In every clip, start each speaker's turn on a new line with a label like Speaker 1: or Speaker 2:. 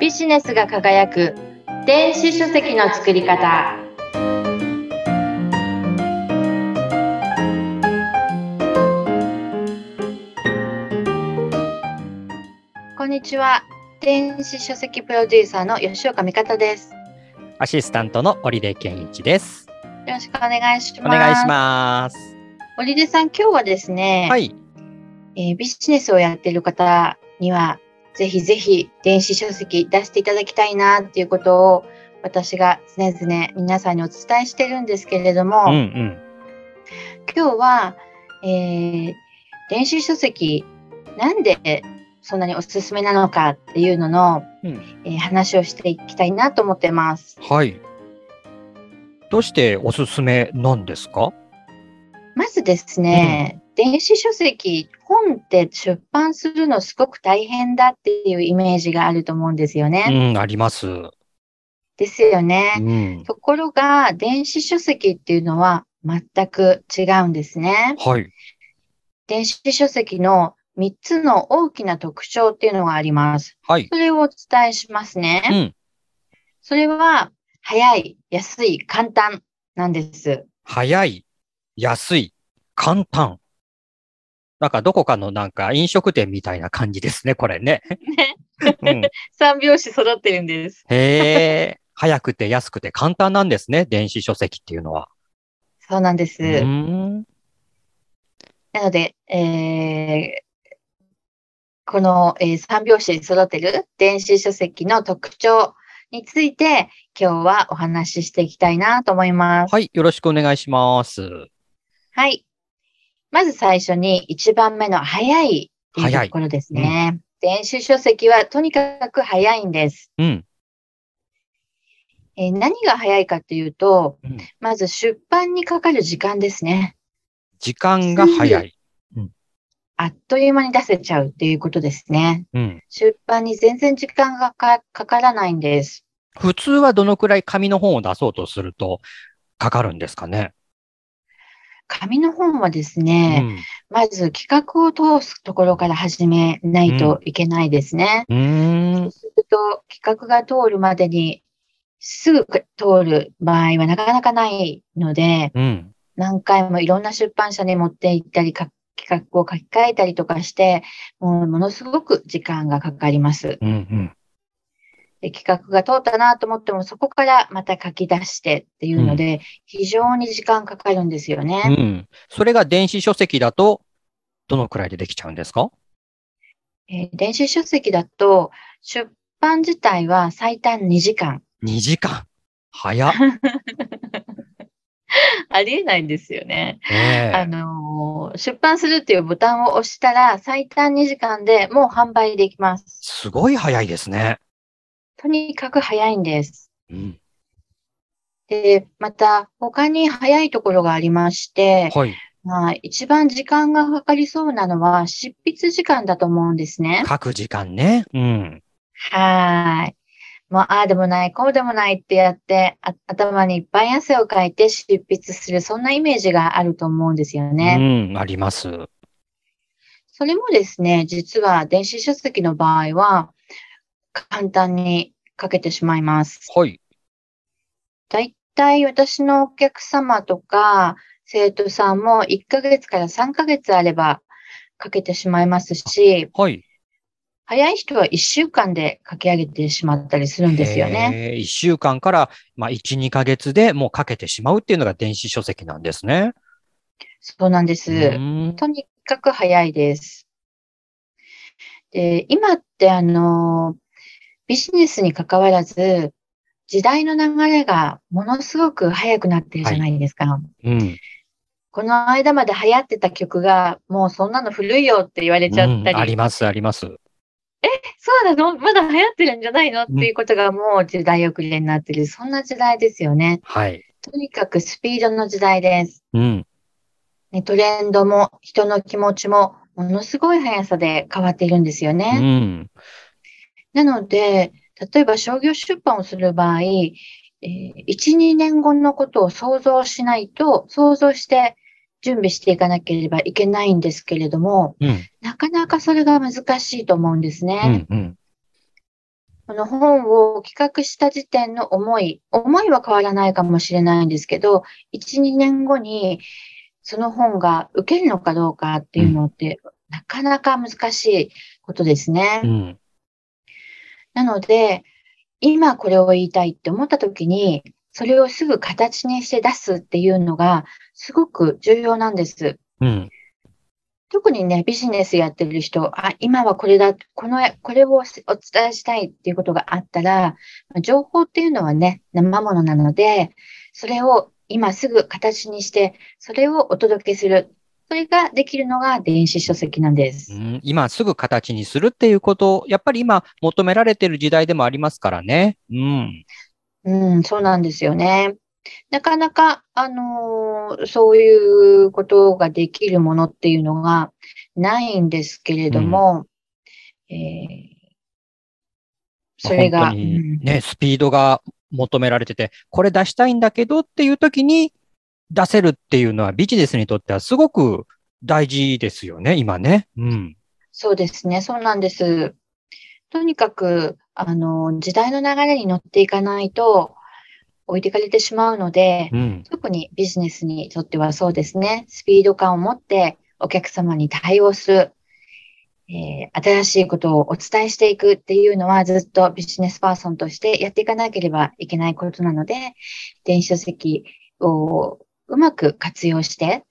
Speaker 1: ビジネスが輝く電子書籍の作り方こんにちは電子書籍プロデューサーの吉岡美方です
Speaker 2: アシスタントの織出健一です。
Speaker 1: よろしくお願いします
Speaker 2: お願いします。
Speaker 1: 織出さん今日はですね、
Speaker 2: はい。
Speaker 1: えービジネスをやっている方には、ぜひぜひ電子書籍出していただきたいなっていうことを私が常々皆さんにお伝えしてるんですけれども、
Speaker 2: うんうん。
Speaker 1: 今日は、えー電子書籍なんでそんなにおすすめなのかっていうのの、
Speaker 2: うん
Speaker 1: えー話をしていきたいなと思ってます。
Speaker 2: はい。どうしておすすめなんですか？
Speaker 1: まずですね、電子書籍、本って出版するのすごく大変だっていうイメージがあると思うんですよね。
Speaker 2: うん、あります。
Speaker 1: ですよね。
Speaker 2: うん。
Speaker 1: ところが、電子書籍っていうのは全く違うんですね。
Speaker 2: はい。
Speaker 1: 電子書籍の3つの大きな特徴っていうのがあります。
Speaker 2: はい。
Speaker 1: それをお伝えします
Speaker 2: う
Speaker 1: ね。
Speaker 2: ん。
Speaker 1: それは、早い、安い、簡単なんです。
Speaker 2: 早い、安い、簡単。なんかどこかのなんか飲食店みたいな感じですね、これね。うん、
Speaker 1: 三拍子揃ってるんです。
Speaker 2: へえ、早くて安くて簡単なんですね、電子書籍っていうのは。
Speaker 1: そうなんです。なので、えーこの、えー三拍子揃ってる電子書籍の特徴について今日はお話ししていきたいなと思います。
Speaker 2: はい、よろしくお願いします。
Speaker 1: はい。まず最初に1番目の早いっていうところですね。電子書籍はとにかく早いんです。
Speaker 2: うん。
Speaker 1: えー何が早いかっていうと、
Speaker 2: うん
Speaker 1: まず出版にかかる時間ですね。
Speaker 2: 時間が早い。
Speaker 1: あっという間に出せちゃうっていうことですね。
Speaker 2: うん。
Speaker 1: 出版に全然時間がかかからないんです。
Speaker 2: 普通はどのくらい紙の本を出そうとするとかかるんですかね？
Speaker 1: 紙の本はです
Speaker 2: う
Speaker 1: ね、
Speaker 2: ん。
Speaker 1: まず企画を通すところから始めないといけないですね。
Speaker 2: うーん。
Speaker 1: すると、企画が通るまでにすぐ通る場合はなかなかないので、
Speaker 2: うん。
Speaker 1: 何回もいろんな出版社に持って行ったり、か企画を書き換えたりとかして、もうものすごく時間がかかります。
Speaker 2: うん。うん。
Speaker 1: で企画が通ったなと思っても、そこからまた書き出してっていうので、非常に時間かかるんですよね。
Speaker 2: うん。それが電子書籍だと、どのくらいでできちゃうんですか？
Speaker 1: えー電子書籍だと、出版自体は最短2時間。
Speaker 2: ?2 時間。早っ。
Speaker 1: ありえないんですよね。あのー出版するっていうボタンを押したら、最短2時間でもう販売できます。
Speaker 2: すごい早いですね。
Speaker 1: とにかく早いんです。
Speaker 2: うん。
Speaker 1: で、また、他に早いところがありまして、
Speaker 2: はい。
Speaker 1: まあ、一番時間がかかりそうなのは、執筆時間だと思うんですね。
Speaker 2: 書く時間ね。うん。
Speaker 1: はーい。もう、ああでもない、こうでもないってやって、あ頭にいっぱい汗をかいて執筆する、そんなイメージがあると思うんですよね。
Speaker 2: うん。あります。
Speaker 1: それもですね、実は電子書籍の場合は、簡単に書けてしまいます。
Speaker 2: はい。
Speaker 1: だいたい私のお客様とか、生徒さんも1ヶ月から3ヶ月あれば書けてしまいますし、
Speaker 2: はい。
Speaker 1: 早い人は1週間で書き上げてしまったりするんですよね。
Speaker 2: へー。1週間から、まあ、1、2ヶ月でもう書けてしまうっていうのが電子書籍なんですね。
Speaker 1: そうなんです。
Speaker 2: うん
Speaker 1: とにかく早いです。で、今ってあの、ビジネスに関わらず、時代の流れがものすごく早くなってるじゃないですか。
Speaker 2: うん。
Speaker 1: この間まで流行ってた曲が、もうそんなの古いよって言われちゃった
Speaker 2: うん
Speaker 1: り、
Speaker 2: あります、あります。
Speaker 1: そうなの？まだ流行ってるんじゃないの？っていうことがもう時代遅れになってる。そんな時代ですよね。
Speaker 2: はい。
Speaker 1: とにかくスピードの時代です。
Speaker 2: うん。
Speaker 1: ね、トレンドも人の気持ちもものすごい速さで変わっているんですよ
Speaker 2: う
Speaker 1: ね。
Speaker 2: ん。
Speaker 1: なので、例えば商業出版をする場合、えー1、2年後のことを想像しないと、想像して準備していかなければいけないんですけれども、
Speaker 2: うん。
Speaker 1: なかなかそれが難しいと思うんです
Speaker 2: う
Speaker 1: ね。
Speaker 2: ん。うん。
Speaker 1: この本を企画した時点の思い、思いは変わらないかもしれないんですけど、1、2年後にその本が受けるのかどうかっていうのって、なかなか難しいことですね。
Speaker 2: うん、
Speaker 1: なので、今これを言いたいって思った時に、それをすぐ形にして出すっていうのがすごく重要なんです。
Speaker 2: うん、
Speaker 1: 特にね、ビジネスやってる人、あ、今はこれだ、この、これをお伝えしたいっていうことがあったら、情報っていうのはね、生ものなので、それを今すぐ形にして、それをお届けする。それができるのが電子書籍なんです。
Speaker 2: うん、今すぐ形にするっていうことを、やっぱり今求められている時代でもありますからね。うん。
Speaker 1: うん、そうなんですよね。なかなか、あのー、そういうことができるものっていうのがないんですけれども、うん、えー、それが、
Speaker 2: ね、スピードが求められてて、これ出したいんだけどっていう時に出せるっていうのはビジネスにとってはすごく大事ですよね、今ね。うん。
Speaker 1: そうですね、そうなんです。とにかく、あの、時代の流れに乗っていかないと、置いてかれてしまうので、うん、特にビジネスにとってはそうですね、スピード感を持ってお客様に対応する、えー、新しいことをお伝えしていくっていうのはずっとビジネスパーソンとしてやっていかなければいけないことなので、電子書籍をうまく活用して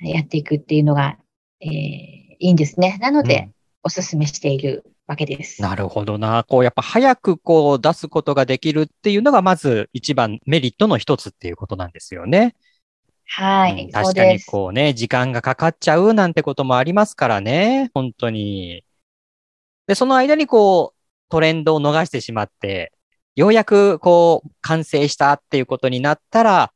Speaker 1: やっていくっていうのが、えー、いいんですね。なので、うん、お勧めしているわけです。
Speaker 2: なるほどな。こう、やっぱ早くこう出すことができるっていうのが、まず一番メリットの一つっていうことなんですよね。
Speaker 1: はい、うん、
Speaker 2: 確かにこうね、時間がかかっちゃうなんてこともありますからね。本当に。で、その間にこう、トレンドを逃してしまって、ようやくこう、完成したっていうことになったら、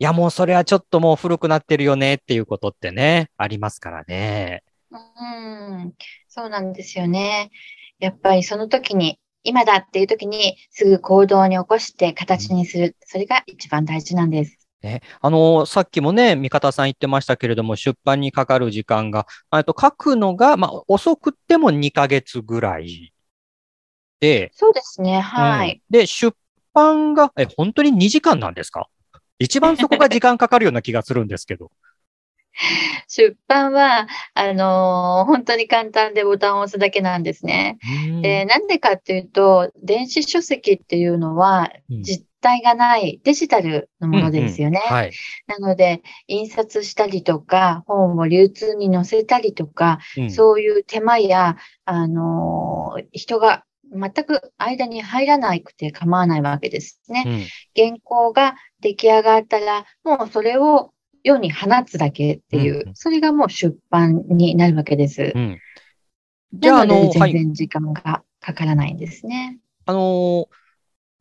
Speaker 2: いや、もうそれはちょっともう古くなってるよねっていうことってね、ありますからね。
Speaker 1: うん、そうなんですよね。やっぱりその時に、今だっていう時にすぐ行動に起こして形にする。それが一番大事なんです。
Speaker 2: ね、あの、さっきもね、三方さん言ってましたけれども、出版にかかる時間が、と書くのが、まあ、遅くても2ヶ月ぐらいで。
Speaker 1: そうですね、はい。
Speaker 2: うん、で、出版が、え、本当に2時間なんですか？一番そこが時間かかるような気がするんですけど。
Speaker 1: 出版は、あのー、本当に簡単でボタンを押すだけなんですね。で、なんでかっていうと、電子書籍っていうのは、実体がないデジタルのものですよね。
Speaker 2: うんうんはい、
Speaker 1: なので、印刷したりとか、本を流通に載せたりとか、うん、そういう手間や、あのー、人が全く間に入らなくて構わないわけですね。うん、原稿が出来上がったら、もうそれを世に放つだけっていう、うん、それがもう出版になるわけです。うん、じゃあ、あの、全然時間がかからないんですね。
Speaker 2: はい、あの、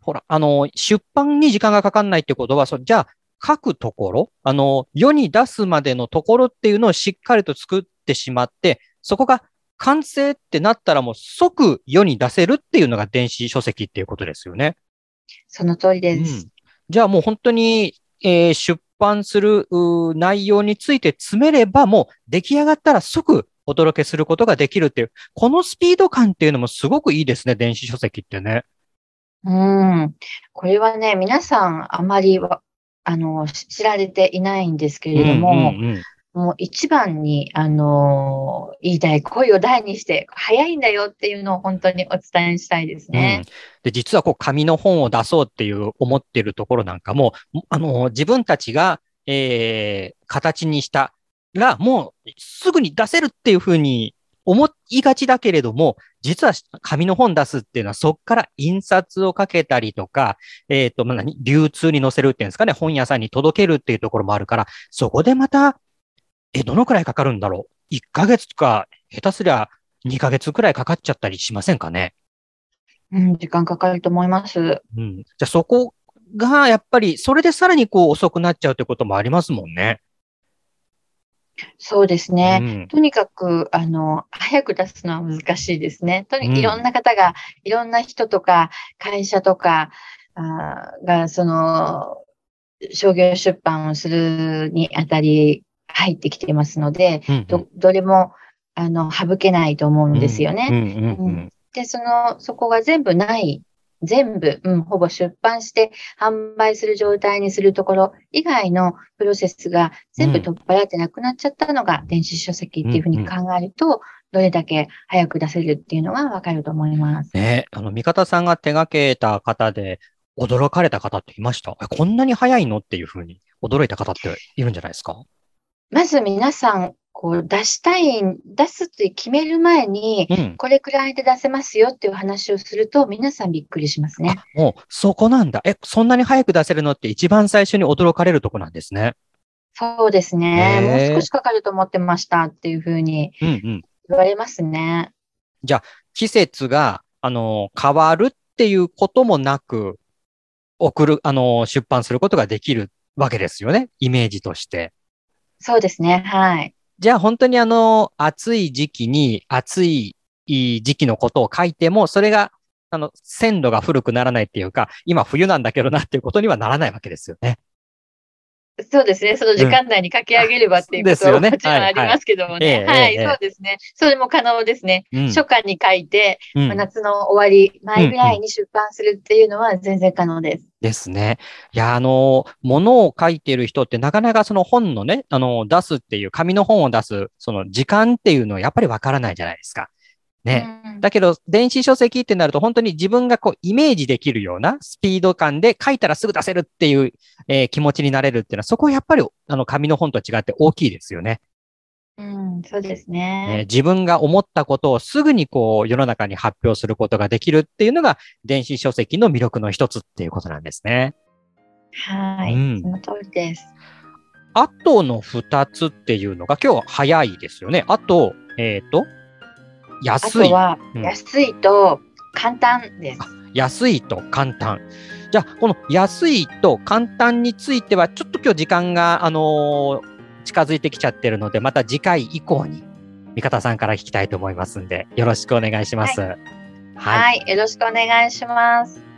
Speaker 2: ほら、あの、出版に時間がかかんないってことは、そじゃあ、書くところ、あの、世に出すまでのところっていうのをしっかりと作ってしまって、そこが完成ってなったらもう即世に出せるっていうのが電子書籍っていうことですよね。
Speaker 1: その通りです。うん、
Speaker 2: じゃあもう本当に、えー、出版する内容について詰めれば、もう出来上がったら即お届けすることができるっていう、このスピード感っていうのもすごくいいですね、電子書籍ってね。
Speaker 1: うん。これはね、皆さんあまりあの、知られていないんですけれども、うんうんうんもう一番に、あの言いたい、声を大にして、早いんだよっていうのを本当にお伝えしたいですね。うん、
Speaker 2: で実はこう、紙の本を出そうっていう思ってるところなんかも、あの自分たちが、えー、形にしたら、もうすぐに出せるっていうふうに思いがちだけれども、実は紙の本出すっていうのは、そこから印刷をかけたりとか、えっ、ー、と、まあ、流通に載せるっていうんですかね、本屋さんに届けるっていうところもあるから、そこでまたえ、どのくらいかかるんだろう ?1 ヶ月とか、下手すりゃ2ヶ月くらいかかっちゃったりしませんかね？
Speaker 1: うん、時間かかると思います。
Speaker 2: うん。じゃあそこが、やっぱり、それでさらにこう遅くなっちゃうということもありますもんね。
Speaker 1: そうですね。うん、とにかく、あの、早く出すのは難しいですね。とにかくいろんな方が、いろんな人とか、会社とか、あが、その、商業出版をするにあたり、入ってきてますので、うんうん、どどれもあの省けないと思うんですよね。で、その、そこが全部ない、全部、うん、ほぼ出版して販売する状態にするところ以外のプロセスが全部取っ払ってなくなっちゃったのが電子書籍っていうふうに考えると、どれだけ早く出せるっていうのがわかると思います。
Speaker 2: ね、あの、味方さんが手掛けた方で驚かれた方っていました？えこんなに早いの？っていうふうに驚いた方っているんじゃないですか？
Speaker 1: まず皆さん、こう出したい、出すって決める前に、
Speaker 2: うん。
Speaker 1: これくらいで出せますよっていう話をすると、皆さんびっくりしますね。
Speaker 2: あ、もう、そこなんだ。え、そんなに早く出せるのって一番最初に驚かれるとこなんですね。
Speaker 1: そうですね。もう少しかかると思ってましたっていうふうに
Speaker 2: うんうん。
Speaker 1: 言われますね。
Speaker 2: 季節が、あの、変わるっていうこともなく、送る、あの、出版することができるわけですよね。イメージとして。
Speaker 1: そうですね。はい。
Speaker 2: じゃあ本当にあの、暑い時期に暑い時期のことを書いても、それが、あの、鮮度が古くならないっていうか、今冬なんだけどなっていうことにはならないわけですよね。
Speaker 1: そうですね。その時間内に書き上げればっていうことは
Speaker 2: ですよね
Speaker 1: もちろんありますけどもね。
Speaker 2: はいはい
Speaker 1: はい、
Speaker 2: ええええ
Speaker 1: そうですね。それも可能ですね。
Speaker 2: うん。
Speaker 1: 初夏に書いて、
Speaker 2: うん
Speaker 1: まあ夏の終わり前ぐらいに出版するっていうのは全然可能です。
Speaker 2: ですね。いや、あの、ものを書いている人ってなかなかその本のね、あの、出すっていう、紙の本を出す、その時間っていうのはやっぱりわからないじゃないですか。ね。
Speaker 1: うん
Speaker 2: だけど、電子書籍ってなると本当に自分がこうイメージできるようなスピード感で書いたらすぐ出せるっていう、えー気持ちになれるっていうのは、そこはやっぱりあの紙の本と違って大きいですよね。
Speaker 1: うん、そうです
Speaker 2: えー
Speaker 1: ね。
Speaker 2: 自分が思ったことをすぐにこう世の中に発表することができるっていうのが電子書籍の魅力の一つっていうことなんですね。
Speaker 1: はい、
Speaker 2: うん
Speaker 1: その通りです。
Speaker 2: あとの二つっていうのが今日は早いですよね。あと、えっ、と、
Speaker 1: あ
Speaker 2: 安い。
Speaker 1: とは
Speaker 2: うん、
Speaker 1: 安いと簡単です。
Speaker 2: 安いと簡単。じゃあ、この安いと簡単については、ちょっと今日時間が、あのー近づいてきちゃってるので、また次回以降に、味方さんから聞きたいと思いますんで、よろしくお願いします。はい
Speaker 1: はい、よろしくお願いします。